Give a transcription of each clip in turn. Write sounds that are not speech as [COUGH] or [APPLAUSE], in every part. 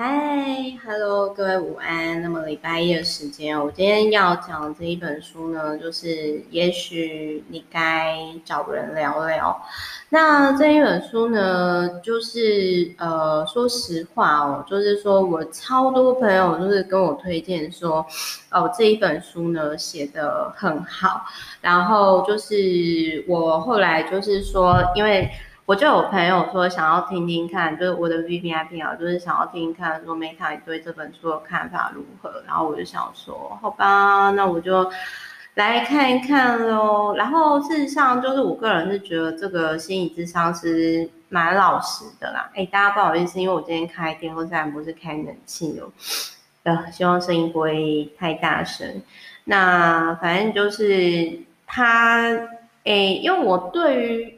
嗨，Hello，各位午安。那么礼拜一的时间，我今天要讲这一本书呢，就是也许你该找人聊聊。那这一本书呢，就是呃，说实话哦，就是说我超多朋友就是跟我推荐说，哦，这一本书呢写得很好。然后就是我后来就是说，因为。我就有朋友说想要听听看，就是我的 VVIP 啊，就是想要听听看说 Meta 你对这本书的看法如何。然后我就想说，好吧，那我就来看一看喽。然后事实上，就是我个人是觉得这个心理智商是蛮老实的啦。哎，大家不好意思，因为我今天开电风扇不是开冷气哦，呃，希望声音不会太大声。那反正就是他，哎，因为我对于。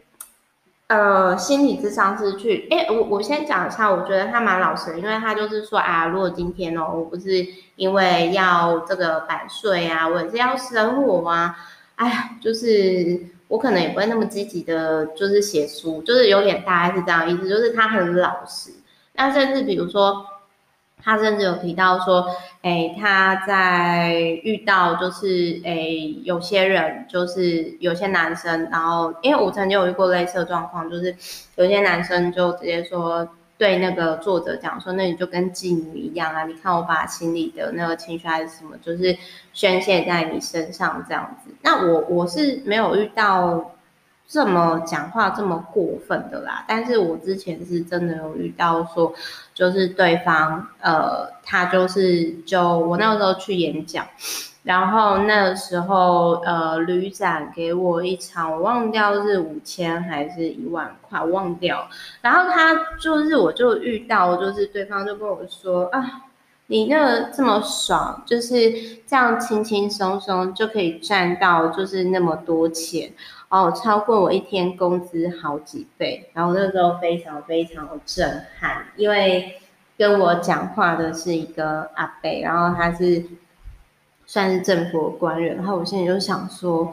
呃，心理智商是去，哎，我我先讲一下，我觉得他蛮老实的，因为他就是说啊，如果今天哦，我不是因为要这个版税啊，我也是要生活啊，哎呀，就是我可能也不会那么积极的，就是写书，就是有点大概是这样意思，就是他很老实，那甚至比如说。他甚至有提到说，哎，他在遇到就是，哎，有些人就是有些男生，然后因为我曾经有遇过类似的状况，就是有些男生就直接说对那个作者讲说，那你就跟妓女一样啊，你看我把心里的那个情绪还是什么，就是宣泄在你身上这样子。那我我是没有遇到。这么讲话这么过分的啦，但是我之前是真的有遇到说，就是对方呃，他就是就我那个时候去演讲，然后那个时候呃，旅展给我一场，我忘掉是五千还是一万块，忘掉。然后他就是我就遇到，就是对方就跟我说啊，你那个这么爽，就是这样轻轻松松就可以赚到就是那么多钱。哦，超过我一天工资好几倍，然后那时候非常非常的震撼，因为跟我讲话的是一个阿伯，然后他是算是政府官员，然后我现在就想说，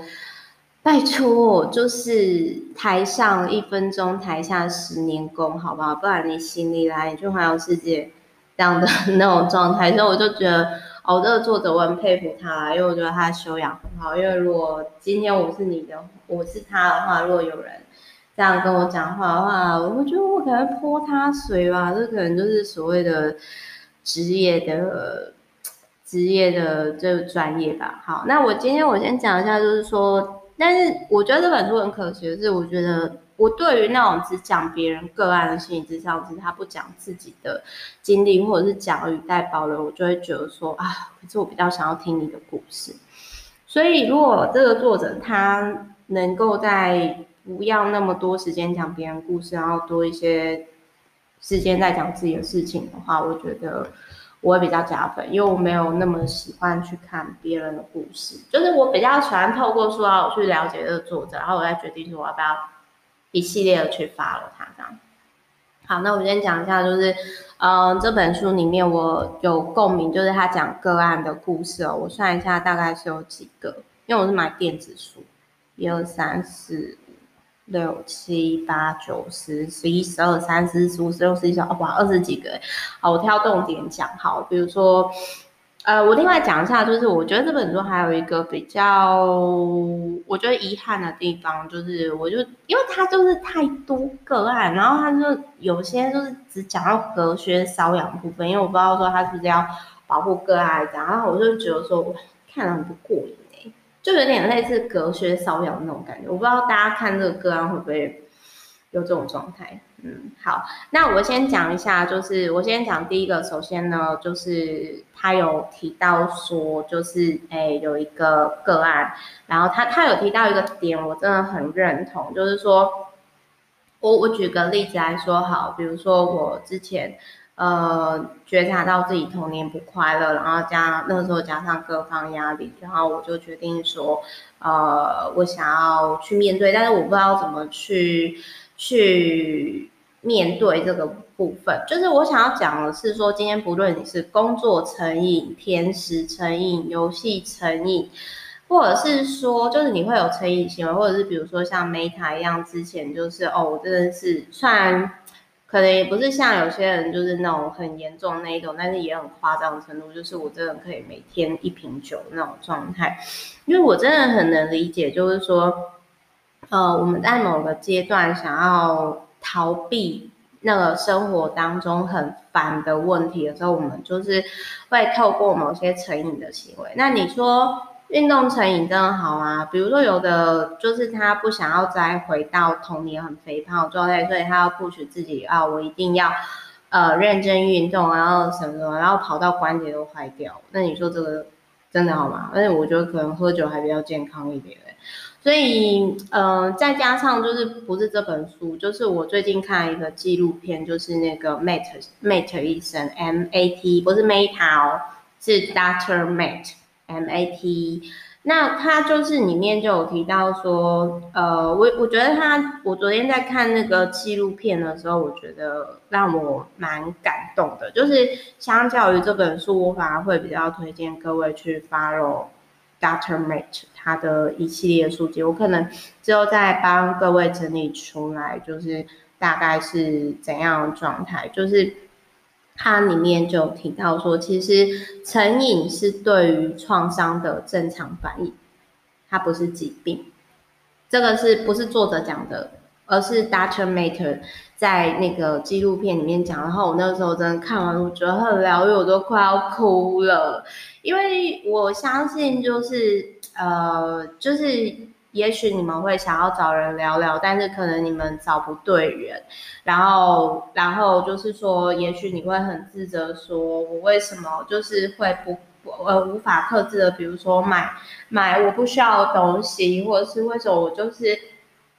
拜托，就是台上一分钟，台下十年功，好不好？不然你心里来，你去环游世界这样的 [LAUGHS] 那种状态，所以我就觉得。哦，这个作者我很佩服他，因为我觉得他的修养很好。因为如果今天我是你的，我是他的话，如果有人这样跟我讲话的话，我觉得我可能泼他水吧。这可能就是所谓的职业的职业的这个专业吧。好，那我今天我先讲一下，就是说，但是我觉得这本书很可惜的是，我觉得。我对于那种只讲别人个案的心理咨商师，他不讲自己的经历，或者是讲语带保留，我就会觉得说啊，可是我比较想要听你的故事。所以，如果这个作者他能够在不要那么多时间讲别人故事，然后多一些时间在讲自己的事情的话，我觉得我会比较加分，因为我没有那么喜欢去看别人的故事，就是我比较喜欢透过书啊，我去了解这个作者，然后我再决定说我要不要。一系列的去 follow 他，这样。好，那我先讲一下，就是，嗯、呃，这本书里面我有共鸣，就是他讲个案的故事哦。我算一下，大概是有几个，因为我是买电子书，一二三四五六七八九十十一十二三四十五十六十七哦，哇，二十几个。好，我挑重点讲，好，比如说。呃，我另外讲一下，就是我觉得这本书还有一个比较，我觉得遗憾的地方，就是我就因为它就是太多个案，然后它就有些就是只讲到隔靴搔痒部分，因为我不知道说他是不是要保护个案这样，然后我就觉得说，看了很不过瘾哎，就有点类似隔靴搔痒那种感觉，我不知道大家看这个个案会不会有这种状态。嗯，好，那我先讲一下，就是我先讲第一个，首先呢，就是他有提到说，就是哎，有一个个案，然后他他有提到一个点，我真的很认同，就是说，我我举个例子来说好，比如说我之前呃觉察到自己童年不快乐，然后加那个时候加上各方压力，然后我就决定说，呃，我想要去面对，但是我不知道怎么去。去面对这个部分，就是我想要讲的是说，今天不论你是工作成瘾、甜食成瘾、游戏成瘾，或者是说，就是你会有成瘾行为，或者是比如说像 Meta 一样，之前就是哦，我真的是虽然可能也不是像有些人就是那种很严重那一种，但是也很夸张的程度，就是我真的可以每天一瓶酒那种状态。因为我真的很能理解，就是说，呃，我们在某个阶段想要逃避那个生活当中很烦的问题的时候，我们就是会透过某些成瘾的行为。那你说？运动成瘾真的好啊，比如说有的就是他不想要再回到童年很肥胖的状态，所以他要 push 自己啊，我一定要呃认真运动，然后什么什么，然后跑到关节都坏掉。那你说这个真的好吗？而且我觉得可能喝酒还比较健康一点。所以嗯、呃，再加上就是不是这本书，就是我最近看了一个纪录片，就是那个 Mate Mate 医生 M A T 不是 Meta 哦，是 Doctor Matt。M A T，那他就是里面就有提到说，呃，我我觉得他，我昨天在看那个纪录片的时候，我觉得让我蛮感动的。就是相较于这本书，我反而会比较推荐各位去 follow Doctor Mate 他的一系列数据。我可能之后再帮各位整理出来，就是大概是怎样的状态，就是。它里面就提到说，其实成瘾是对于创伤的正常反应，它不是疾病。这个是不是作者讲的，而是 d r m a t e r 在那个纪录片里面讲。然后我那个时候真的看完，我觉得很疗愈，我都快要哭了，因为我相信就是呃，就是。也许你们会想要找人聊聊，但是可能你们找不对人，然后，然后就是说，也许你会很自责，说我为什么就是会不不呃无法克制的，比如说买买我不需要的东西，或者是为什么我就是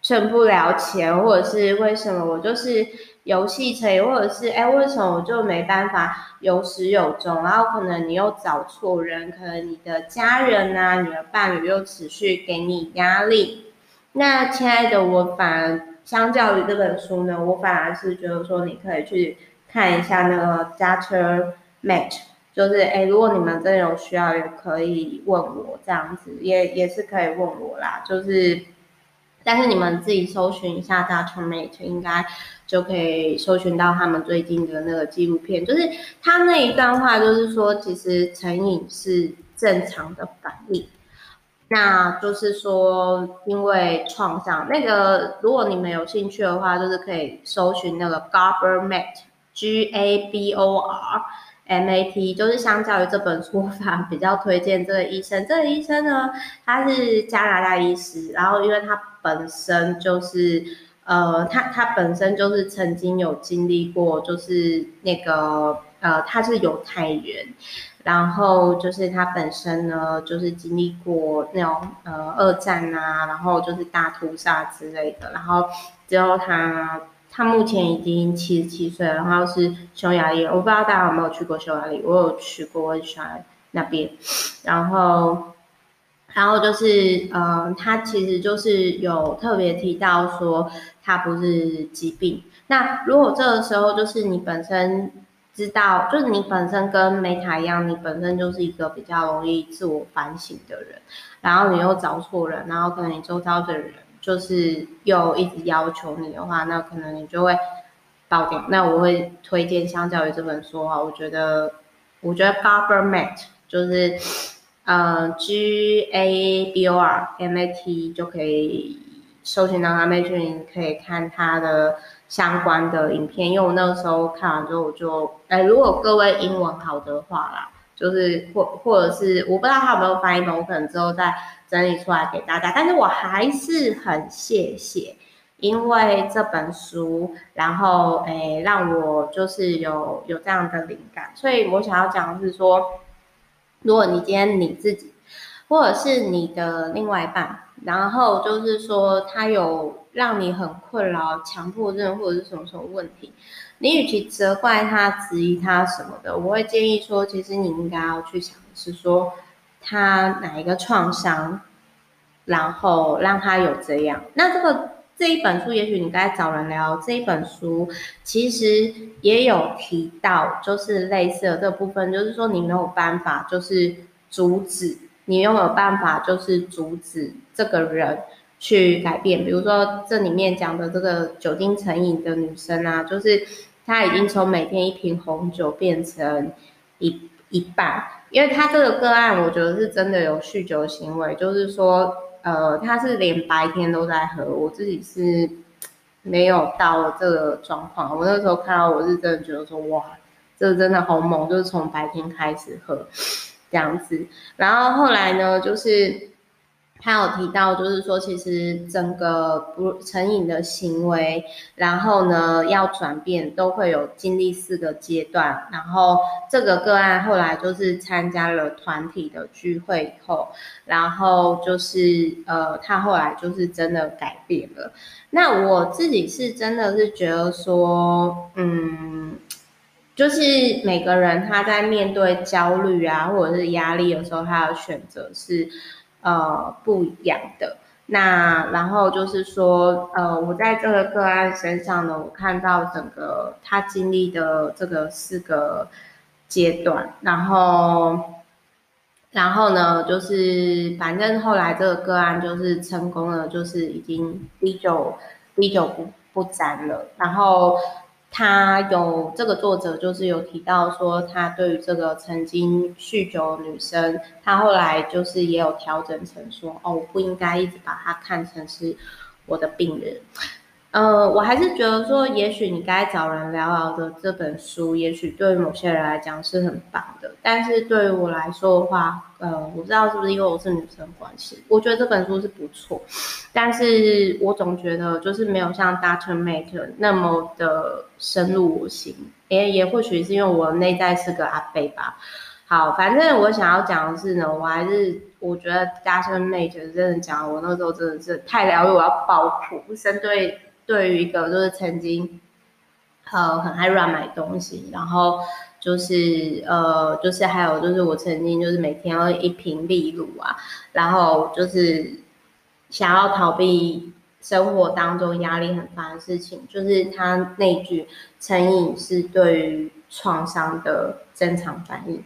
挣不了钱，或者是为什么我就是。游戏成瘾，或者是哎，为什么我就没办法有始有终？然后可能你又找错人，可能你的家人啊，你的伴侣又持续给你压力。那亲爱的，我反而相较于这本书呢，我反而是觉得说你可以去看一下那个 Dr. Matt，就是哎，如果你们真的有需要，也可以问我这样子，也也是可以问我啦。就是，但是你们自己搜寻一下 d a t o r Mate，应该。就可以搜寻到他们最近的那个纪录片，就是他那一段话，就是说，其实成瘾是正常的反应。那就是说，因为创伤，那个如果你们有兴趣的话，就是可以搜寻那个 Gabor Mate，G A B O R M A T，就是相较于这本书法比较推荐这个医生。这个医生呢，他是加拿大医师，然后因为他本身就是。呃，他他本身就是曾经有经历过，就是那个呃，他是犹太人，然后就是他本身呢，就是经历过那种呃二战啊，然后就是大屠杀之类的，然后之后他他目前已经七十七岁，然后是匈牙利，我不知道大家有没有去过匈牙利，我有去过，我很喜欢那边，然后。然后就是，呃，他其实就是有特别提到说，他不是疾病。那如果这个时候就是你本身知道，就是你本身跟梅塔一样，你本身就是一个比较容易自我反省的人，然后你又找错人，然后可能你周遭的人就是又一直要求你的话，那可能你就会爆掉。那我会推荐相较于这本书啊，我觉得，我觉得 Gabor Maté 就是。呃，G A B O R M A T 就可以搜寻到他，妹去你可以看他的相关的影片。因为我那个时候看完之后，我就，哎，如果各位英文好的话啦，就是或或者是我不知道他有没有翻译本，我可能之后再整理出来给大家。但是我还是很谢谢，因为这本书，然后哎，让我就是有有这样的灵感。所以我想要讲的是说。如果你今天你自己，或者是你的另外一半，然后就是说他有让你很困扰、强迫症或者是什么什么问题，你与其责怪他、质疑他什么的，我会建议说，其实你应该要去想的是说，他哪一个创伤，然后让他有这样。那这个这一本书，也许你该找人聊。这一本书其实也有提到，就是类似的这部分，就是说你没有办法，就是阻止，你有没有办法，就是阻止这个人去改变。比如说这里面讲的这个酒精成瘾的女生啊，就是她已经从每天一瓶红酒变成一一半，因为她这个个案，我觉得是真的有酗酒行为，就是说，呃，他是连白天都在喝。我自己是没有到这个状况，我那时候看到，我是真的觉得说，哇，这真的好猛，就是从白天开始喝这样子。然后后来呢，就是。他有提到，就是说，其实整个不成瘾的行为，然后呢，要转变都会有经历四个阶段。然后这个个案后来就是参加了团体的聚会以后，然后就是呃，他后来就是真的改变了。那我自己是真的是觉得说，嗯，就是每个人他在面对焦虑啊，或者是压力的时候，他的选择是。呃，不一样的。那然后就是说，呃，我在这个个案身上呢，我看到整个他经历的这个四个阶段，然后，然后呢，就是反正后来这个个案就是成功了，就是已经滴酒滴酒不不沾了，然后。他有这个作者就是有提到说，他对于这个曾经酗酒女生，他后来就是也有调整成说，哦，我不应该一直把她看成是我的病人。呃，我还是觉得说，也许你该找人聊聊的这本书，也许对于某些人来讲是很棒的，但是对于我来说的话，呃，我不知道是不是因为我是女生关系，我觉得这本书是不错，但是我总觉得就是没有像 Dr. Matt 那么的深入我心，也也或许是因为我内在是个阿贝吧。好，反正我想要讲的是呢，我还是我觉得 Dr. Matt 真的讲，我那时候真的是太疗愈，我要爆哭，针对。对于一个就是曾经，呃，很爱乱买东西，然后就是呃，就是还有就是我曾经就是每天要一瓶利鲁啊，然后就是想要逃避生活当中压力很大的事情，就是他那句成瘾是对于创伤的正常反应，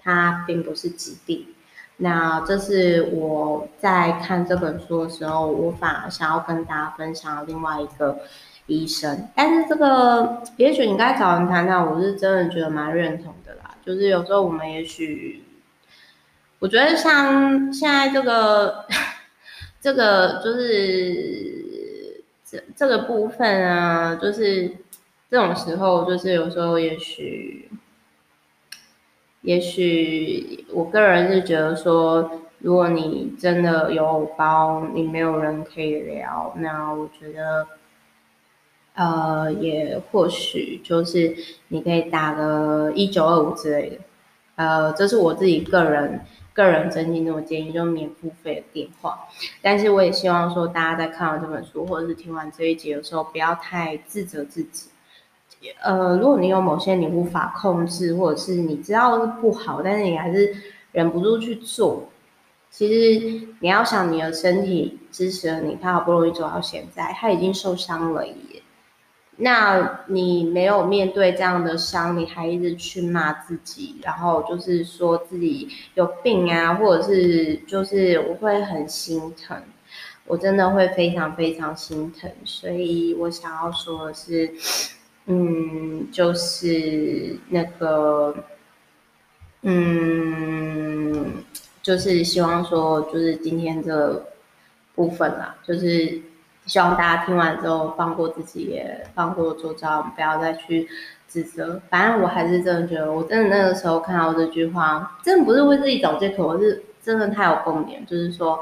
它并不是疾病。那这是我在看这本书的时候，我反而想要跟大家分享另外一个医生。但是这个，也许你该找人谈谈，我是真的觉得蛮认同的啦。就是有时候我们也许，我觉得像现在这个，[LAUGHS] 这个就是这这个部分啊，就是这种时候，就是有时候也许。也许我个人是觉得说，如果你真的有包，你没有人可以聊，那我觉得，呃，也或许就是你可以打个一九二五之类的，呃，这是我自己个人个人真心的建议，就免付费的电话。但是我也希望说，大家在看完这本书或者是听完这一集的时候，不要太自责自己。呃，如果你有某些你无法控制，或者是你知道是不好，但是你还是忍不住去做，其实你要想，你的身体支持了你，他好不容易走到现在，他已经受伤了耶。那你没有面对这样的伤，你还一直去骂自己，然后就是说自己有病啊，或者是就是我会很心疼，我真的会非常非常心疼。所以我想要说的是。嗯，就是那个，嗯，就是希望说，就是今天这部分啦，就是希望大家听完之后放过自己，也放过周遭，不要再去指责。反正我还是真的觉得，我真的那个时候看到这句话，真的不是为自己找借口，我是真的太有共鸣，就是说，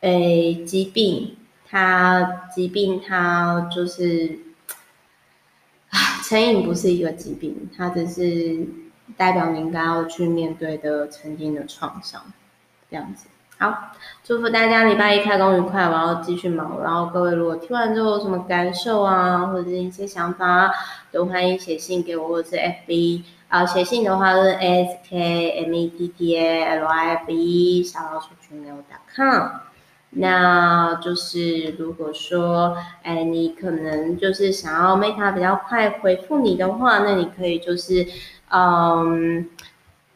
诶，疾病，它疾病，它就是。成瘾不是一个疾病，它只是代表你应该要去面对的曾经的创伤，这样子。好，祝福大家礼拜一开工愉快，我要继续忙。然后各位如果听完之后有什么感受啊，或者是一些想法，都欢迎写信给我，或者是 FB 啊，写信的话是 S K M E T T A L I F E 小老鼠 gmail.com。那就是如果说，哎，你可能就是想要 Meta 比较快回复你的话，那你可以就是，嗯，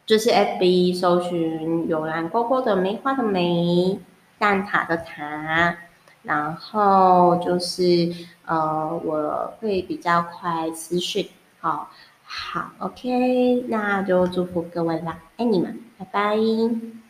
就是 FB 搜寻有蓝勾勾的梅花的梅，蛋挞的塔，然后就是呃，我会比较快私讯。好，好，OK，那就祝福各位啦，爱你们，拜拜。